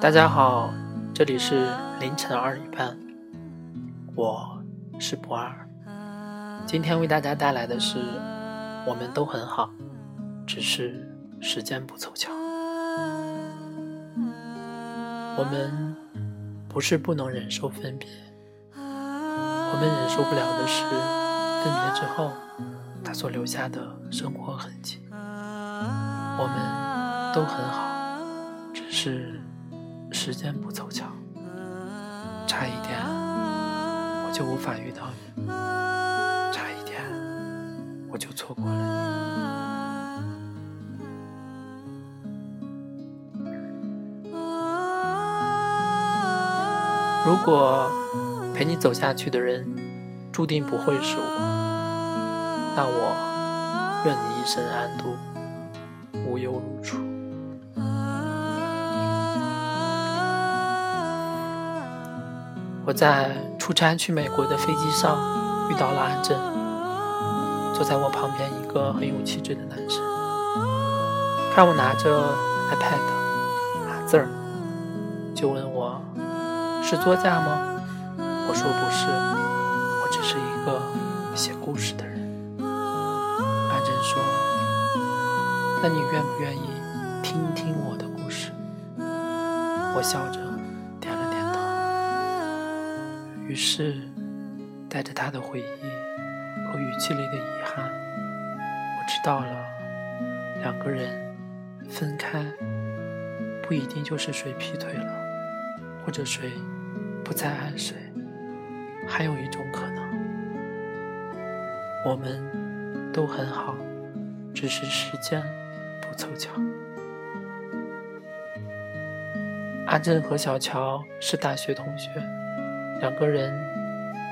大家好，这里是凌晨二点半，我是不二，今天为大家带来的是我们都很好，只是时间不凑巧。我们不是不能忍受分别，我们忍受不了的是分别之后他所留下的生活痕迹。我们都很好，只是。时间不凑巧，差一点我就无法遇到你，差一点我就错过了你。如果陪你走下去的人注定不会是我，但我愿你一生安度，无忧无处。我在出差去美国的飞机上遇到了安正，坐在我旁边一个很有气质的男生，看我拿着 iPad 打字儿，就问我是作家吗？我说不是，写故事的人。安正说：“那你愿不愿意听听我的故事？”我笑着点了点头。于是，带着他的回忆和语气里的遗憾，我知道了，两个人分开，不一定就是谁劈腿了，或者谁不再爱谁，还有一种可能，我们都很好，只是时间不凑巧。阿正和小乔是大学同学。两个人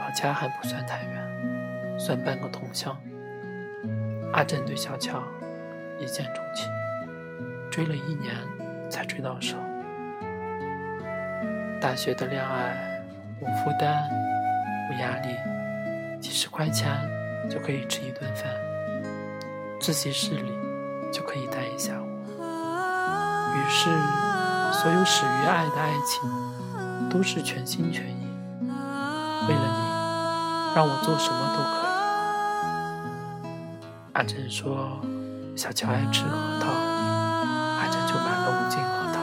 老家还不算太远，算半个同乡。阿正对小乔一见钟情，追了一年才追到手。大学的恋爱无负担、无压力，几十块钱就可以吃一顿饭，自习室里就可以待一下午。于是，所有始于爱的爱情都是全心全意。为了你，让我做什么都可以。阿珍说：“小乔爱吃核桃，阿珍就买了五斤核桃，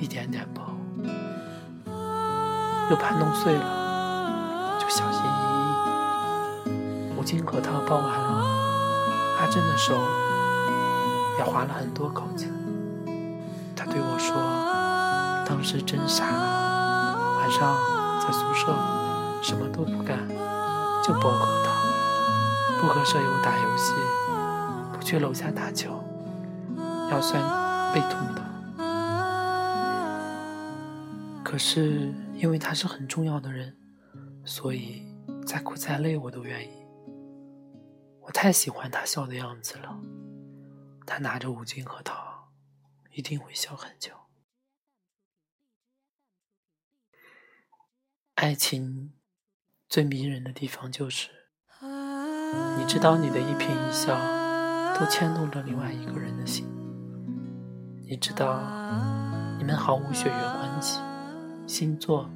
一点点剥，又怕弄碎了，五斤核桃剥完了，阿珍的手也划了很多口子。他对我说：当时真傻，晚上在宿舍。”什么都不干，就剥核桃，不和舍友打游戏，不去楼下打球，腰酸背痛的。可是因为他是很重要的人，所以再苦再累我都愿意。太喜欢他笑的样子了，他拿着五斤核桃，一定会笑很久。爱情。最迷人的地方就是，你知道你的一颦一笑都牵动了另外一个人的心。你知道你们毫无血缘关系，星座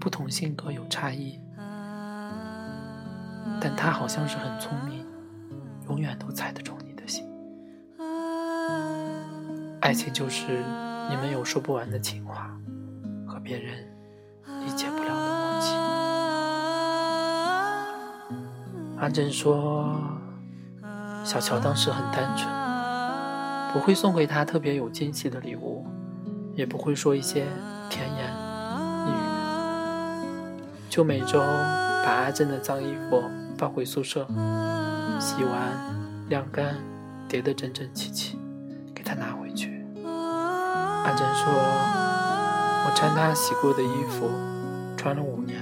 不同，性格有差异，但他好像是很聪明，永远都猜得中你的心。爱情就是你们有说不完的情话，和别人理解不了的默契。阿珍说：“小乔当时很单纯，不会送给他特别有惊喜的礼物，也不会说一些甜言蜜语，就每周把阿珍的脏衣服放回宿舍，洗完晾干，叠得整整齐齐，给他拿回去。阿珍说：‘我穿他洗过的衣服，穿了五年，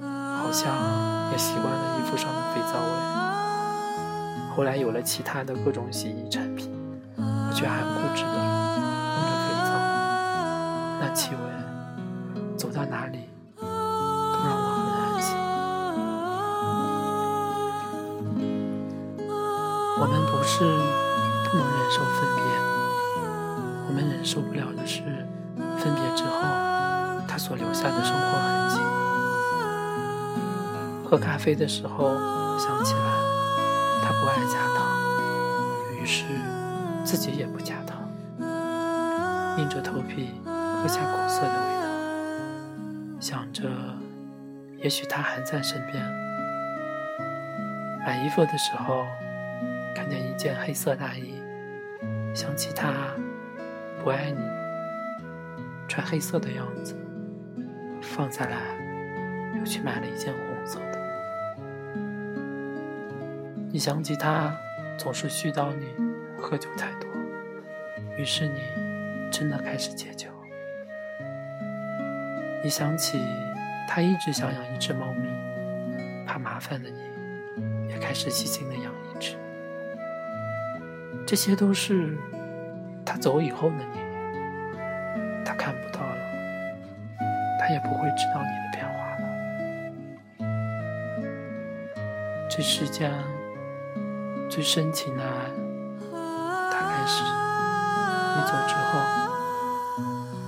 好像……’”也习惯了衣服上的肥皂味。后来有了其他的各种洗衣产品，我却还固执的用着肥皂，那气味不是不能忍受分别，我们忍受不了的是分别之后他所留下的生活痕迹。喝咖啡的时候想起来，他不爱加糖，于是自己也不加糖，硬着头皮喝下苦涩的味道，想着也许他还在身边。买衣服的时候看见一件黑色大衣，想起他不爱你穿黑色的样子，放下来又去买了一件红色的。你想起他总是絮叨你喝酒太多，于是你真的开始戒酒。你想起他一直想养一只猫咪，怕麻烦的你，也开始细心的养。这些都是他走以后的你，他看不到了，他也不会知道你的变化了。这世间。最深情的爱，大概是你走之后，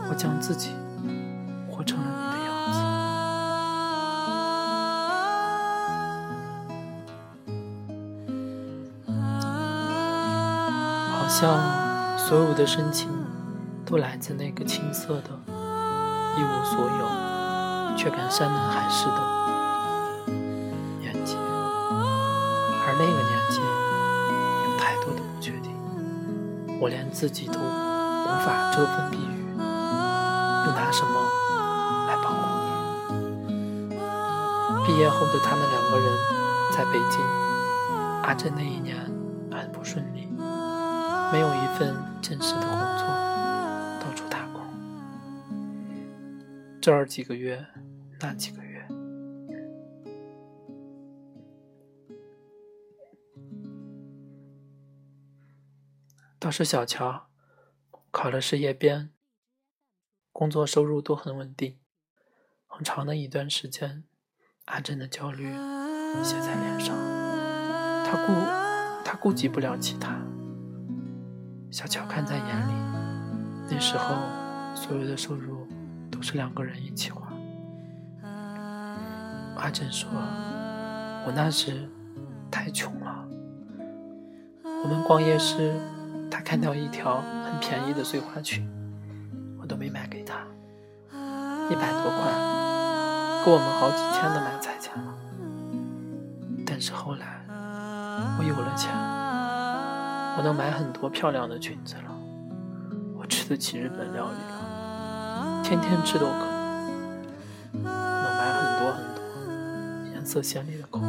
我将自己像所有的深情，都来自那个青涩的、一无所有却敢山盟海誓的年纪，而那个年纪有太多的不确定。我连自己都无法遮风避雨，又拿什么来保护你？毕业后的他们两个人在北京，阿珍那一年，没有一份正式的工作，到处打工，这儿几个月，那几个月。倒是小乔，考了事业编，工作收入都很稳定。很长的一段时间，阿珍的焦虑写在脸上，他顾他顾及不了其他。小乔看在眼里，那时候所有的收入都是两个人一起花。阿珍说：“我那时太穷了，我们逛夜市。”他看到一条很便宜的碎花裙，我都没买给他，一百多块，够我们好几天的买菜钱了。但是后来我有了钱，我能买很多漂亮的裙子了，我吃得起日本料理了，天天吃都可以，能买很多很多颜色鲜丽的口红。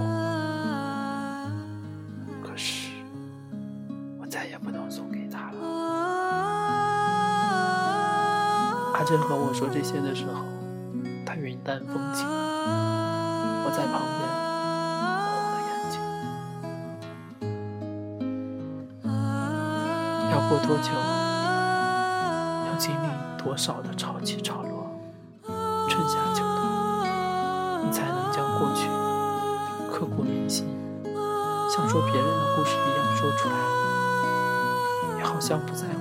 可是我再也不能送给他了阿珍和我说这些的时候，他云淡风轻，我在旁边要过多久？要经历多少的潮起潮落、春夏秋冬，你才能将过去刻骨铭心，像说别人的故事一样说出来？你好像不在乎，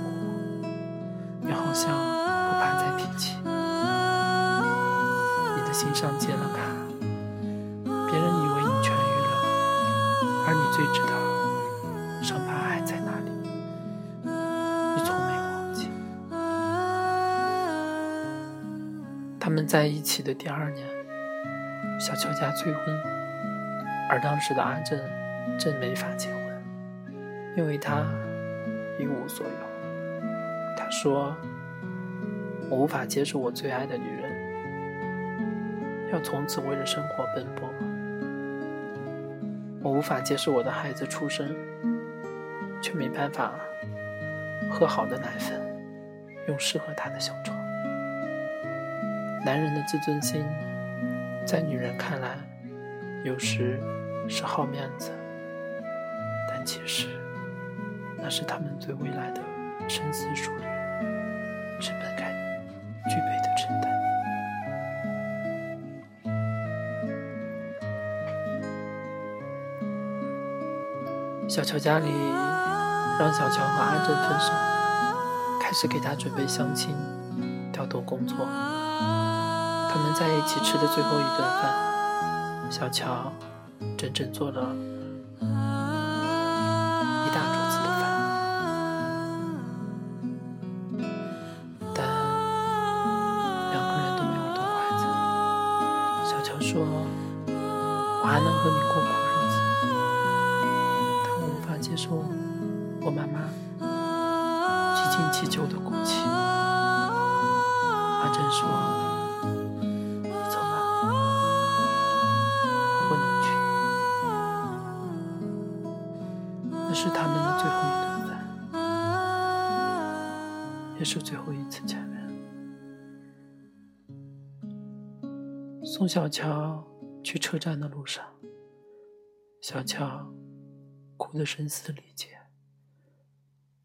他们在一起的第二年，小邱家催婚，而当时的阿珍真没法结婚，因为他一无所有。他说。我无法接受我最爱的女人要从此为了生活奔波。我无法接受我的孩子出生，却没办法喝好的奶粉，用适合他的小床。男人的自尊心，在女人看来，有时是好面子，但其实那是他们对未来的深思熟虑，是本该。具备的承担。小乔家里让小乔和阿珍分手，开始给他准备相亲、调动工作。他们在一起吃的最后一顿饭，小乔整整做了一大桌子的饭，但两个人都没有动筷子。小乔说：“我还能和你过苦日子。”他无法。”接受是他们的最后一顿饭，也是最后一次见面。”送小乔去车站的路上，小乔。哭得声嘶力竭，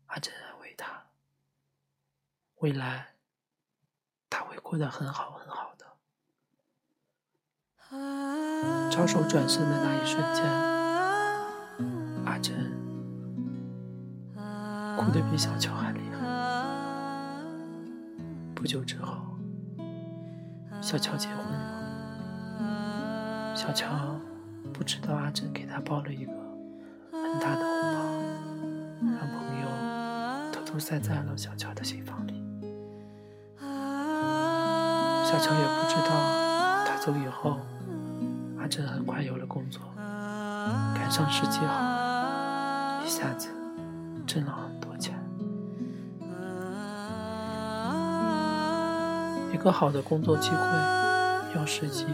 阿珍安慰他：“未来他会过得很好很好的。”招手转身的那一瞬间，阿珍哭得比小乔还厉害。不久之后，小乔结婚了。小乔不知道阿珍给他包了一个。很大的红包，让朋友偷偷塞在了小乔的心房里。小乔也不知道，他走以后，阿珍很快有了工作，赶上时机好，一下子挣了一个好的工作机会要时机，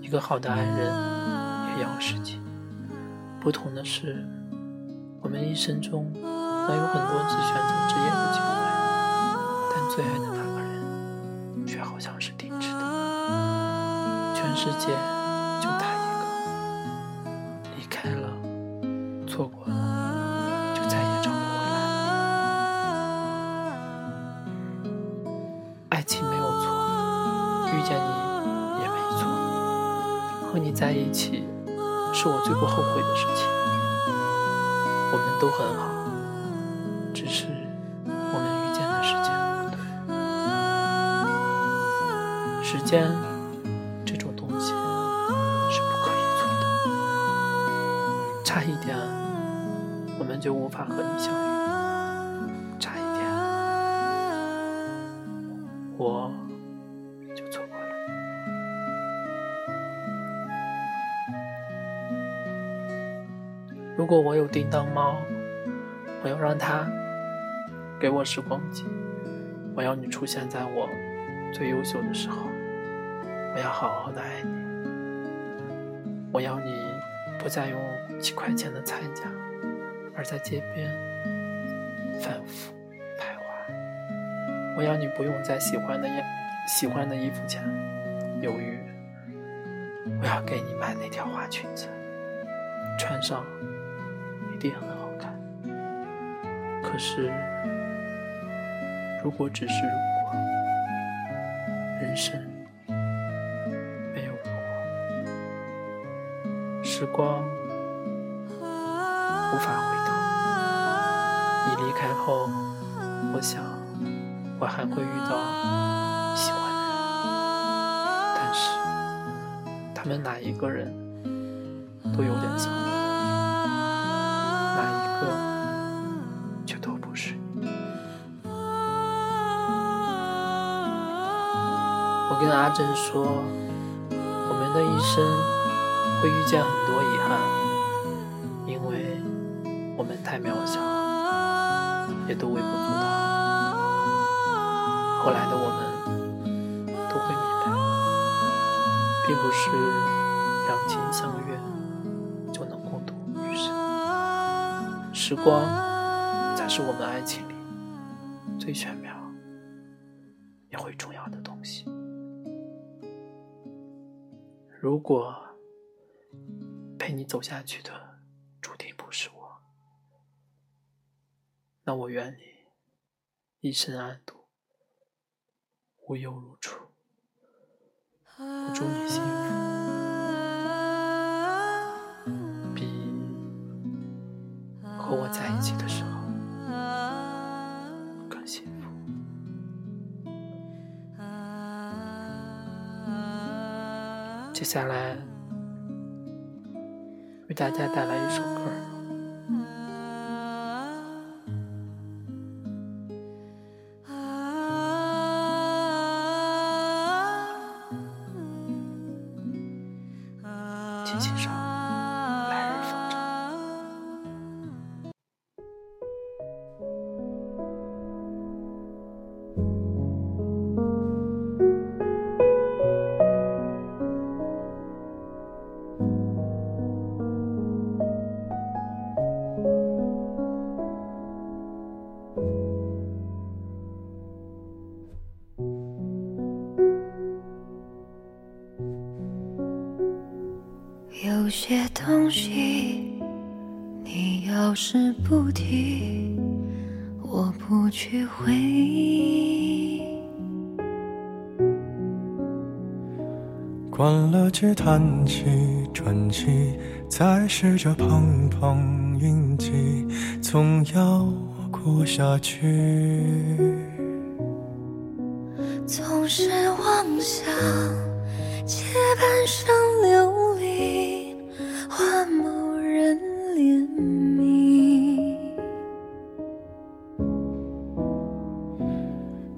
一个好的爱人也要时机。不同的是，我们一生中能有很多次选择职业的机会，但最爱的那个人却好像是定制的。全世界最不后悔的事情。我们都很好，只是我们遇见的时间不对。时间这种东西是不可以错的，差一点我们就无法和你相遇，差一点我。如果我有叮当猫，我要让它给我时光机。我要你出现在我最优秀的时候。我要好好的爱你。我要你不再用几块钱的菜价，而在街边反复徘徊。我要你不用在喜欢的衣喜欢的衣服前犹豫。我要给你买那条花裙子，穿上。一定很好看。可是，如果只是如果，人生没有如果，时光无法回头。你离开后，我想我还会遇到喜欢的人，但是他们哪一个人跟阿珍说，我们的一生会遇见很多遗憾，因为我们太渺小，也都微不足道。后来的我们都会明白，并不是两情相悦就能共度余生。时光才是我们爱情里最玄妙也会重要的东西。如果陪你走下去的注定不是我，那我愿你一生安度，无忧如初。我祝你幸福。接下来为大家带来一首歌。些东西，你要是不提，我不去回忆。关了机，叹气，喘气，再试着碰碰运气，总要过下去。总是妄想借半生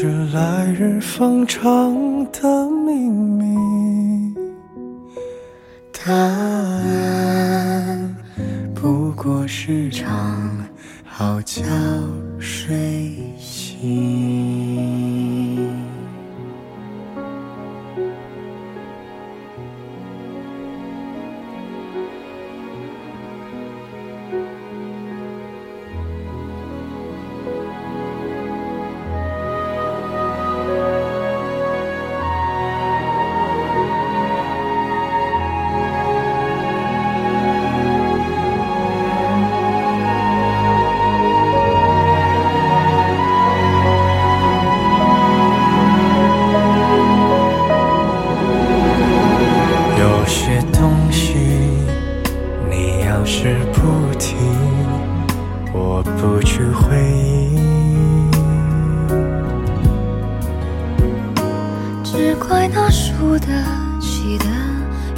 是来日方长的秘密，答案不过是场好觉睡醒。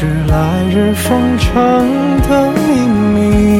是来日方长的秘密，